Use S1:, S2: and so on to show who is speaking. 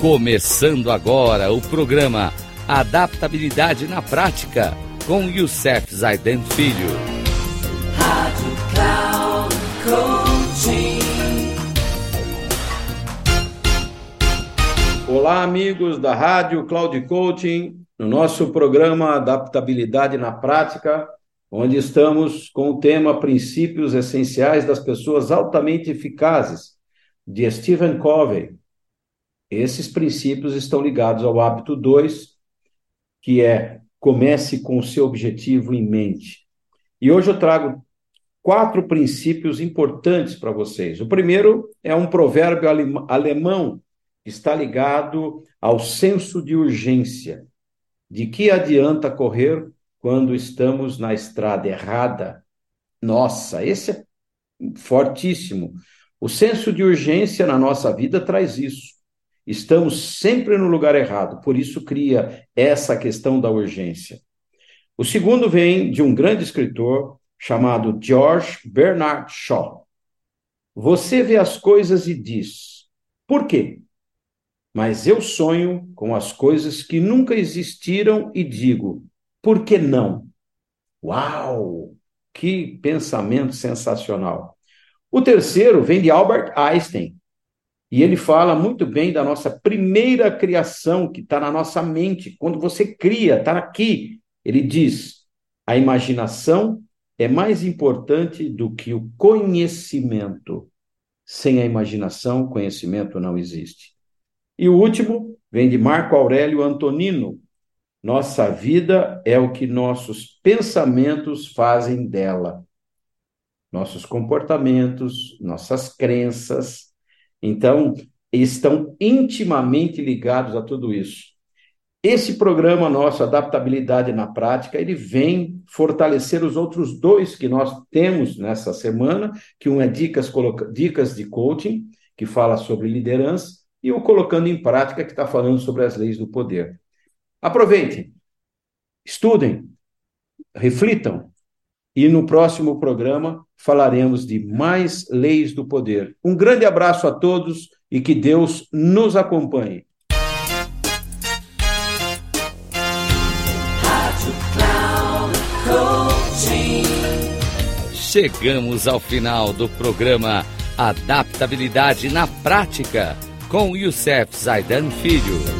S1: Começando agora o programa Adaptabilidade na Prática com Youssef Zaiden Filho. Rádio Cloud
S2: Coaching. Olá, amigos da Rádio Cloud Coaching, no nosso programa Adaptabilidade na Prática, onde estamos com o tema Princípios Essenciais das Pessoas Altamente Eficazes, de Stephen Covey. Esses princípios estão ligados ao hábito 2, que é comece com o seu objetivo em mente. E hoje eu trago quatro princípios importantes para vocês. O primeiro é um provérbio alemão está ligado ao senso de urgência. De que adianta correr quando estamos na estrada errada? Nossa, esse é fortíssimo. O senso de urgência na nossa vida traz isso. Estamos sempre no lugar errado, por isso cria essa questão da urgência. O segundo vem de um grande escritor chamado George Bernard Shaw. Você vê as coisas e diz: por quê? Mas eu sonho com as coisas que nunca existiram e digo: por que não? Uau! Que pensamento sensacional! O terceiro vem de Albert Einstein, e ele fala muito bem da nossa primeira criação, que está na nossa mente. Quando você cria, está aqui. Ele diz: a imaginação é mais importante do que o conhecimento. Sem a imaginação, conhecimento não existe. E o último vem de Marco Aurélio Antonino. Nossa vida é o que nossos pensamentos fazem dela. Nossos comportamentos, nossas crenças, então, estão intimamente ligados a tudo isso. Esse programa nosso, Adaptabilidade na Prática, ele vem fortalecer os outros dois que nós temos nessa semana, que um é dicas, dicas de coaching, que fala sobre liderança, e o Colocando em Prática, que está falando sobre as leis do poder. Aproveitem, estudem, reflitam, e no próximo programa falaremos de mais leis do poder. Um grande abraço a todos e que Deus nos acompanhe.
S1: Chegamos ao final do programa Adaptabilidade na Prática com Youssef Zaidan Filho.